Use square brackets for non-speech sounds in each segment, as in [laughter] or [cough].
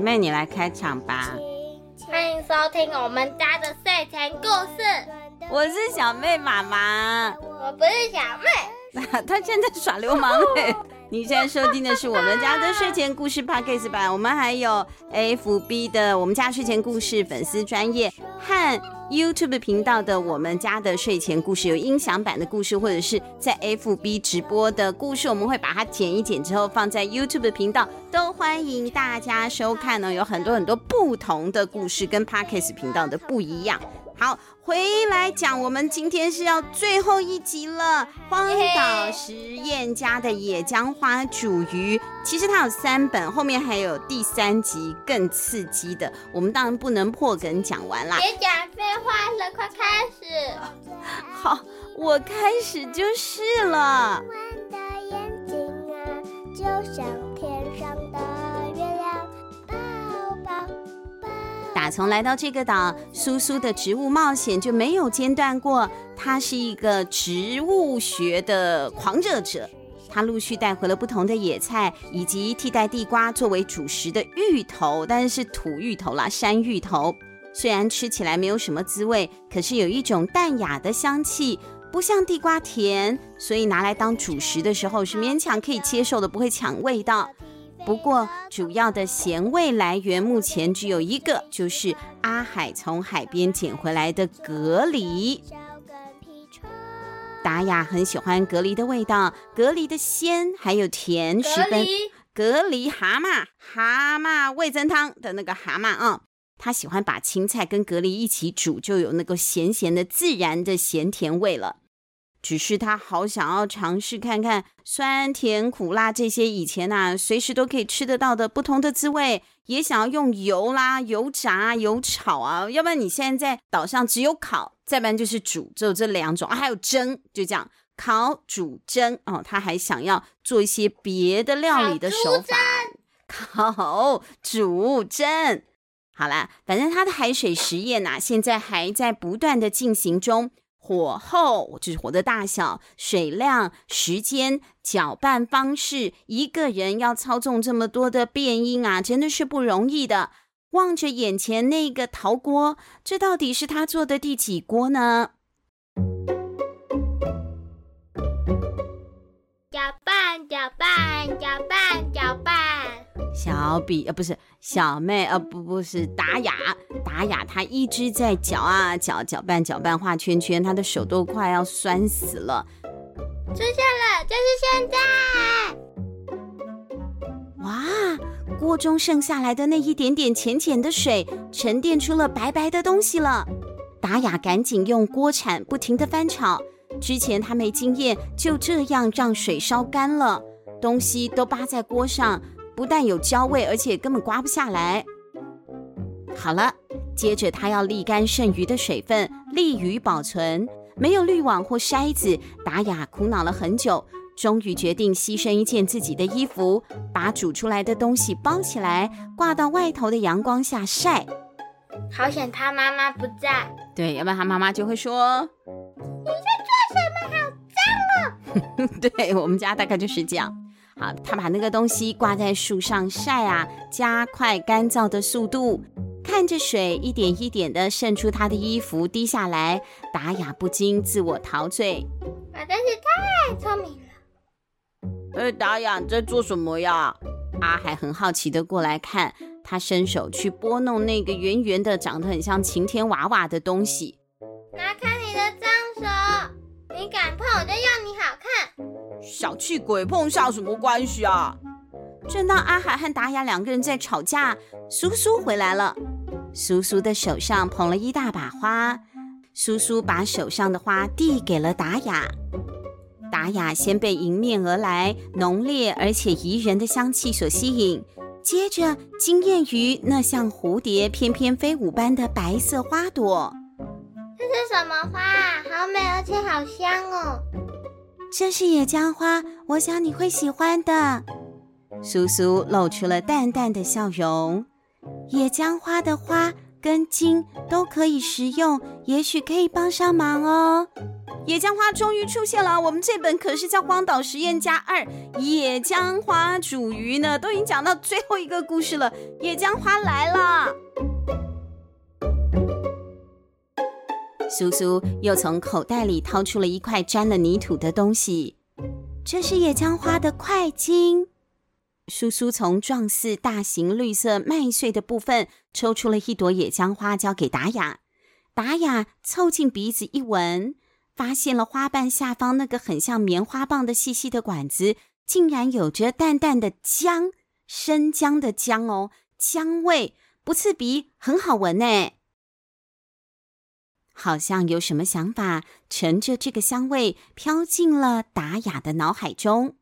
妹，你来开场吧。欢迎收听我们家的睡前故事。我是小妹妈妈。我不是小妹。[laughs] 她现在耍流氓嘞。你现在收听的是我们家的睡前故事 Podcast 版。我们还有 FB 的我们家睡前故事粉丝专业和。YouTube 频道的我们家的睡前故事，有音响版的故事，或者是在 FB 直播的故事，我们会把它剪一剪之后放在 YouTube 频道，都欢迎大家收看呢。有很多很多不同的故事，跟 Podcast 频道的不一样。好，回来讲，我们今天是要最后一集了。荒岛实验家的野姜花煮鱼，其实它有三本，后面还有第三集更刺激的。我们当然不能破梗讲完啦。别讲废话了，快开始。好，我开始就是了。打从来到这个岛，苏苏的植物冒险就没有间断过。他是一个植物学的狂热者，他陆续带回了不同的野菜，以及替代地瓜作为主食的芋头，但是是土芋头啦，山芋头。虽然吃起来没有什么滋味，可是有一种淡雅的香气，不像地瓜甜，所以拿来当主食的时候是勉强可以接受的，不会抢味道。不过，主要的咸味来源目前只有一个，就是阿海从海边捡回来的蛤蜊。达雅很喜欢蛤蜊的味道，蛤蜊的鲜还有甜，十分。蛤蜊蛤蟆蛤蟆味增汤的那个蛤蟆啊，他喜欢把青菜跟蛤蜊一起煮，就有那个咸咸的自然的咸甜味了。只是他好想要尝试看看酸甜苦辣这些以前啊随时都可以吃得到的不同的滋味，也想要用油啦、油炸、油炒啊，要不然你现在在岛上只有烤，再不然就是煮，只有这两种啊，还有蒸，就这样烤、煮、蒸哦。他还想要做一些别的料理的手法，烤、煮、蒸。好啦，反正他的海水实验呐、啊，现在还在不断的进行中。火候就是火的大小、水量、时间、搅拌方式，一个人要操纵这么多的变音啊，真的是不容易的。望着眼前那个陶锅，这到底是他做的第几锅呢？搅拌，搅拌，搅拌。小比呃不是小妹呃不不是达雅达雅，她一直在搅啊搅搅拌搅拌画圈圈，她的手都快要酸死了。出现了，就是现在！哇，锅中剩下来的那一点点浅浅的水沉淀出了白白的东西了。达雅赶紧用锅铲不停的翻炒，之前他没经验，就这样让水烧干了，东西都扒在锅上。不但有焦味，而且根本刮不下来。好了，接着他要沥干剩余的水分，利于保存。没有滤网或筛子，达雅苦恼了很久，终于决定牺牲一件自己的衣服，把煮出来的东西包起来，挂到外头的阳光下晒。好险他妈妈不在，对，要不然他妈妈就会说：“你在做什么？好脏哦！” [laughs] 对，我们家大概就是这样。好，他把那个东西挂在树上晒啊，加快干燥的速度。看着水一点一点的渗出他的衣服滴下来，达雅不禁自我陶醉。我真是太聪明了。哎，达雅你在做什么呀？阿海很好奇的过来看，他伸手去拨弄那个圆圆的、长得很像晴天娃娃的东西。拿开！你敢碰，我就要你好看。小气鬼，碰下什么关系啊？正当阿海和达雅两个人在吵架，苏苏回来了。苏苏的手上捧了一大把花，苏苏把手上的花递给了达雅。达雅先被迎面而来浓烈而且宜人的香气所吸引，接着惊艳于那像蝴蝶翩翩飞舞般的白色花朵。这是什么花啊？好美而且好香哦！这是野姜花，我想你会喜欢的。苏苏露出了淡淡的笑容。野姜花的花跟茎都可以食用，也许可以帮上忙哦。野姜花终于出现了，我们这本可是叫《荒岛实验家二》，野姜花煮鱼呢，都已经讲到最后一个故事了。野姜花来了，苏苏又从口袋里掏出了一块沾了泥土的东西，这是野姜花的块茎。苏苏从状似大型绿色麦穗的部分抽出了一朵野姜花，交给达雅。达雅凑近鼻子一闻。发现了花瓣下方那个很像棉花棒的细细的管子，竟然有着淡淡的姜，生姜的姜哦，姜味不刺鼻，很好闻呢。好像有什么想法，乘着这个香味飘进了达雅的脑海中。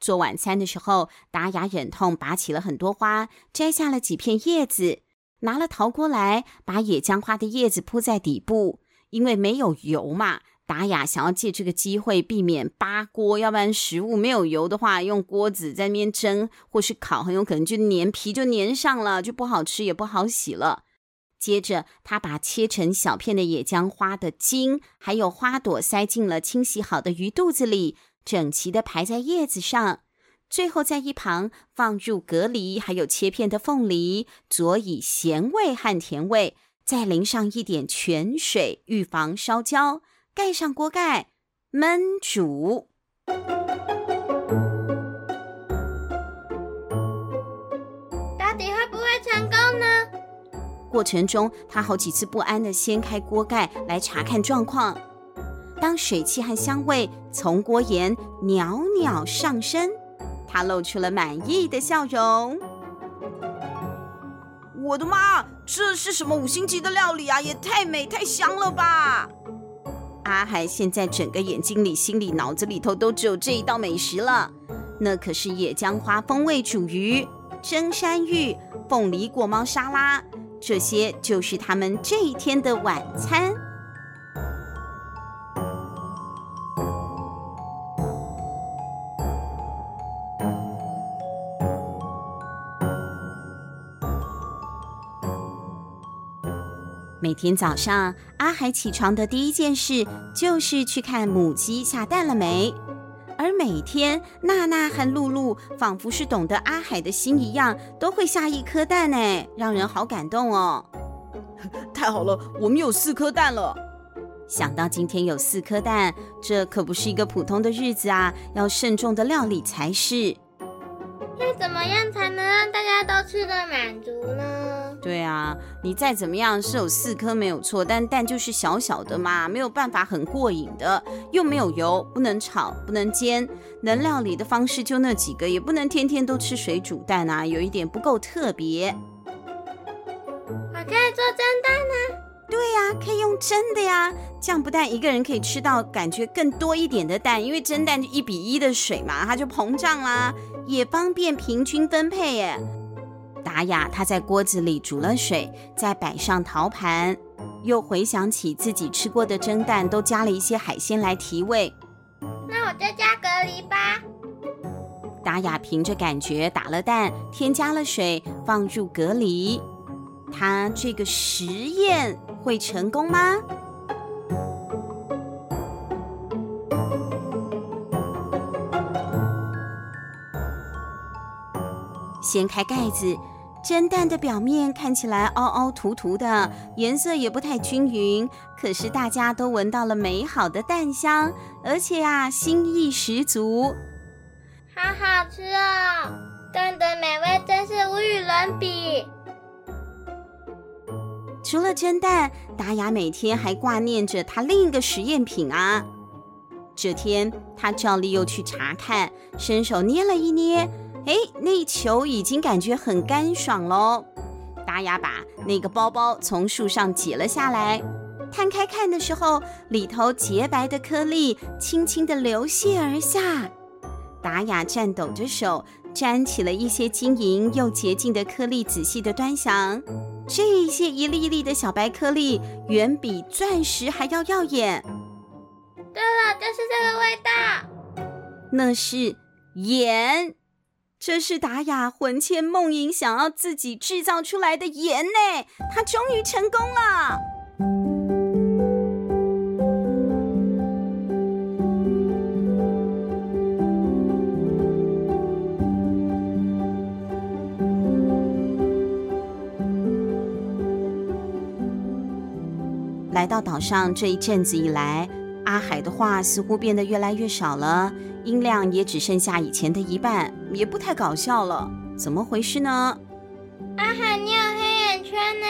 做晚餐的时候，达雅忍痛拔起了很多花，摘下了几片叶子，拿了陶锅来，把野姜花的叶子铺在底部。因为没有油嘛，达雅想要借这个机会避免扒锅，要不然食物没有油的话，用锅子在那边蒸或是烤，很有可能就粘皮就粘上了，就不好吃也不好洗了。接着，他把切成小片的野姜花的茎还有花朵塞进了清洗好的鱼肚子里，整齐地排在叶子上。最后，在一旁放入蛤蜊还有切片的凤梨，佐以咸味和甜味。再淋上一点泉水，预防烧焦，盖上锅盖，焖煮。过程中，他好几次不安地掀开锅盖来查看状况。当水汽和香味从锅沿袅袅上升，他露出了满意的笑容。我的妈！这是什么五星级的料理啊？也太美太香了吧！阿海现在整个眼睛里、心里、脑子里头都只有这一道美食了。那可是野姜花风味煮鱼、蒸山芋、凤梨果猫沙拉，这些就是他们这一天的晚餐。每天早上，阿海起床的第一件事就是去看母鸡下蛋了没。而每天，娜娜和露露仿佛是懂得阿海的心一样，都会下一颗蛋呢，让人好感动哦。[laughs] 太好了，我们有四颗蛋了。想到今天有四颗蛋，这可不是一个普通的日子啊，要慎重的料理才是。要怎么样才能让大家都吃得满足呢？你再怎么样是有四颗没有错，但蛋就是小小的嘛，没有办法很过瘾的，又没有油，不能炒，不能煎，能料理的方式就那几个，也不能天天都吃水煮蛋啊，有一点不够特别。我可以做蒸蛋啊？对呀，可以用蒸的呀，这样不但一个人可以吃到感觉更多一点的蛋，因为蒸蛋就一比一的水嘛，它就膨胀啦，也方便平均分配耶。达雅，她在锅子里煮了水，再摆上陶盘，又回想起自己吃过的蒸蛋，都加了一些海鲜来提味。那我就加蛤蜊吧。达雅凭着感觉打了蛋，添加了水，放入蛤蜊。她这个实验会成功吗？掀开盖子。蒸蛋的表面看起来凹凹凸凸的，颜色也不太均匀。可是大家都闻到了美好的蛋香，而且啊，心意十足。好好吃哦！蛋的美味真是无与伦比。除了蒸蛋，达雅每天还挂念着她另一个实验品啊。这天，她照例又去查看，伸手捏了一捏。哎，那球已经感觉很干爽喽。达雅把那个包包从树上解了下来，摊开看的时候，里头洁白的颗粒轻轻地流泻而下。达雅颤抖着手，沾起了一些晶莹又洁净的颗粒，仔细地端详。这些一粒粒的小白颗粒，远比钻石还要耀眼。对了，就是这个味道。那是盐。这是达雅魂牵梦萦想要自己制造出来的盐呢，他终于成功了。来到岛上这一阵子以来，阿海的话似乎变得越来越少了，音量也只剩下以前的一半，也不太搞笑了。怎么回事呢？阿海，你有黑眼圈呢？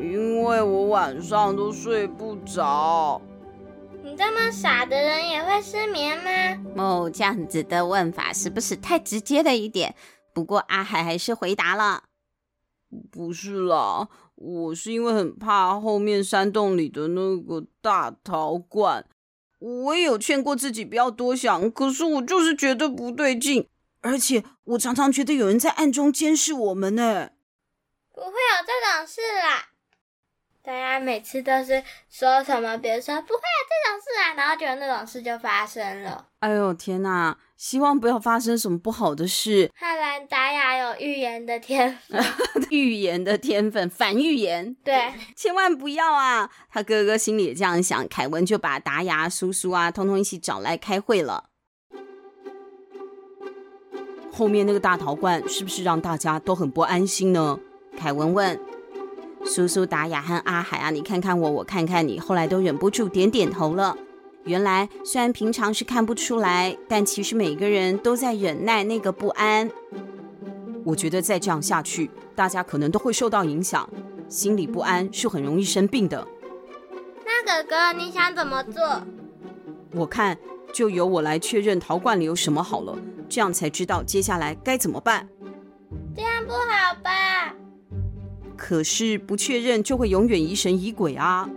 因为我晚上都睡不着。你这么傻的人也会失眠吗？哦，这样子的问法是不是太直接了一点？不过阿海还是回答了：“不是啦。”我是因为很怕后面山洞里的那个大陶罐，我也有劝过自己不要多想，可是我就是觉得不对劲，而且我常常觉得有人在暗中监视我们呢。不会有这种事啦，大家每次都是说什么，别说不会有这种事啊，然后觉得那种事就发生了。哎呦天哪！希望不要发生什么不好的事。看来达雅有预言的天分，[laughs] 预言的天分，反预言。对，[laughs] 千万不要啊！他哥哥心里也这样想。凯文就把达雅、叔叔啊，通通一起找来开会了。后面那个大陶罐是不是让大家都很不安心呢？凯文问。苏苏、达雅和阿海啊，你看看我，我看看你，后来都忍不住点点头了。原来虽然平常是看不出来，但其实每个人都在忍耐那个不安。我觉得再这样下去，大家可能都会受到影响，心里不安是很容易生病的。那哥哥，你想怎么做？我看就由我来确认陶罐里有什么好了，这样才知道接下来该怎么办。这样不好吧？可是不确认就会永远疑神疑鬼啊。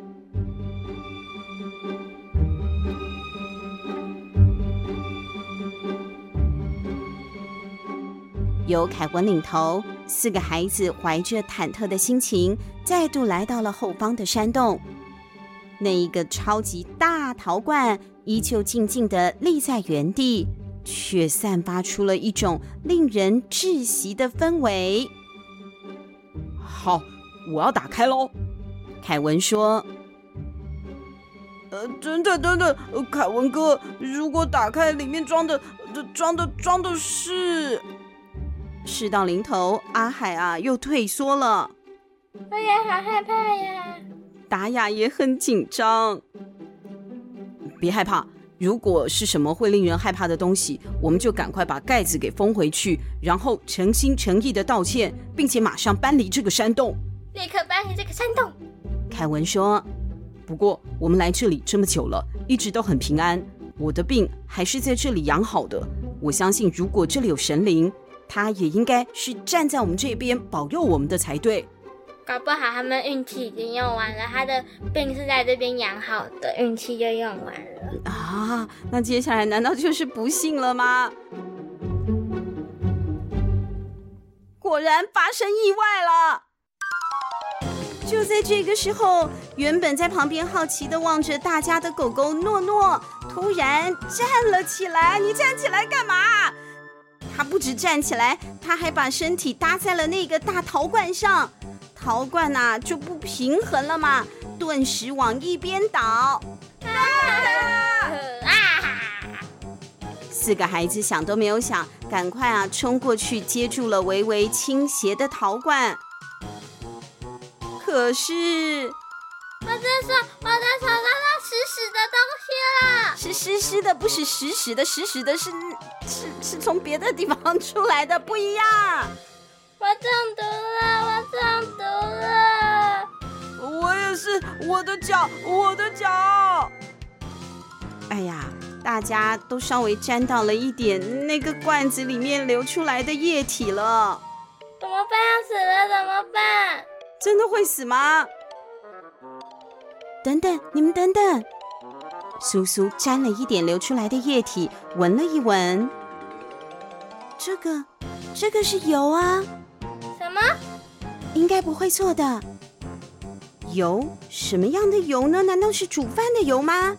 由凯文领头，四个孩子怀着忐忑的心情，再度来到了后方的山洞。那一个超级大陶罐依旧静静的立在原地，却散发出了一种令人窒息的氛围。好，我要打开喽！凯文说。呃，等等等等，凯文哥，如果打开里面装的，装的装的是……事到临头，阿海啊又退缩了。我也好害怕呀。达雅也很紧张。别害怕，如果是什么会令人害怕的东西，我们就赶快把盖子给封回去，然后诚心诚意的道歉，并且马上搬离这个山洞。立刻搬离这个山洞。凯文说。不过我们来这里这么久了，一直都很平安，我的病还是在这里养好的。我相信，如果这里有神灵。他也应该是站在我们这边保佑我们的才对。搞不好他们运气已经用完了，他的病是在这边养好的，运气就用完了啊！那接下来难道就是不幸了吗？果然发生意外了。就在这个时候，原本在旁边好奇的望着大家的狗狗诺诺突然站了起来。你站起来干嘛？他不止站起来，他还把身体搭在了那个大陶罐上，陶罐呐、啊、就不平衡了嘛，顿时往一边倒。[laughs] 四个孩子想都没有想，赶快啊冲过去接住了微微倾斜的陶罐。可是，我在说，我在手上那湿湿的东西了，是湿湿的，不是实实的，实实的是。是是从别的地方出来的，不一样。我中毒了，我中毒了。我也是，我的脚，我的脚。哎呀，大家都稍微沾到了一点那个罐子里面流出来的液体了。怎么办？要死了，怎么办？真的会死吗？等等，你们等等。苏苏沾了一点流出来的液体，闻了一闻。这个，这个是油啊！应该不会错的。油？什么样的油呢？难道是煮饭的油吗？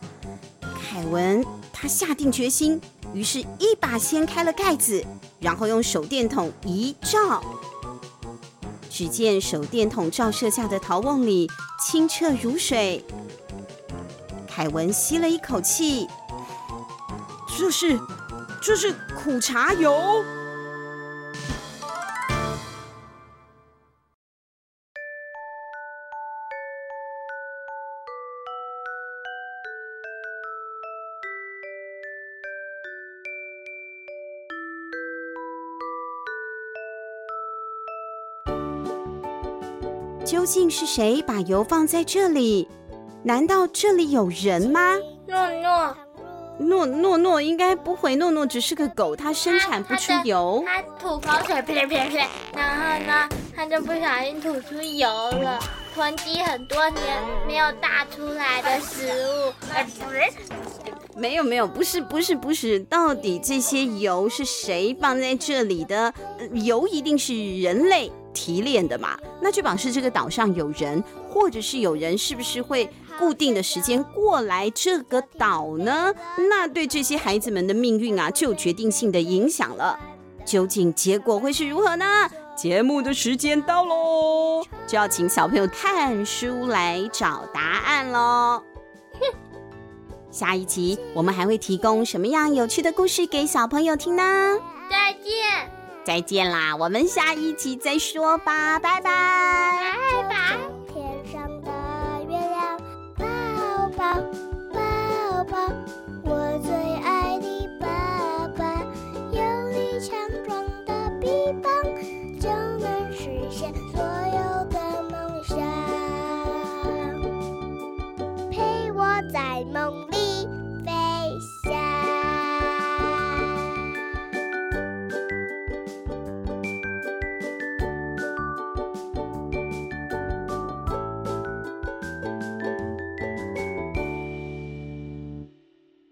凯文他下定决心，于是，一把掀开了盖子，然后用手电筒一照，只见手电筒照射下的陶瓮里清澈如水。凯文吸了一口气，这是，这是苦茶油。究竟是谁把油放在这里？难道这里有人吗？诺诺，诺诺诺应该不会，诺诺只是个狗，它生产不出油。它吐口水，啪啪啪，然后呢，它就不小心吐出油了。囤积很多年没有大出来的食物，没有没有，不是不是不是，到底这些油是谁放在这里的？油一定是人类。提炼的嘛，那就表示这个岛上有人，或者是有人，是不是会固定的时间过来这个岛呢？那对这些孩子们的命运啊，就有决定性的影响了。究竟结果会是如何呢？节目的时间到喽，就要请小朋友看书来找答案喽。[laughs] 下一集我们还会提供什么样有趣的故事给小朋友听呢？再见。再见啦我们下一期再说吧拜拜。拜拜。天上的月亮抱抱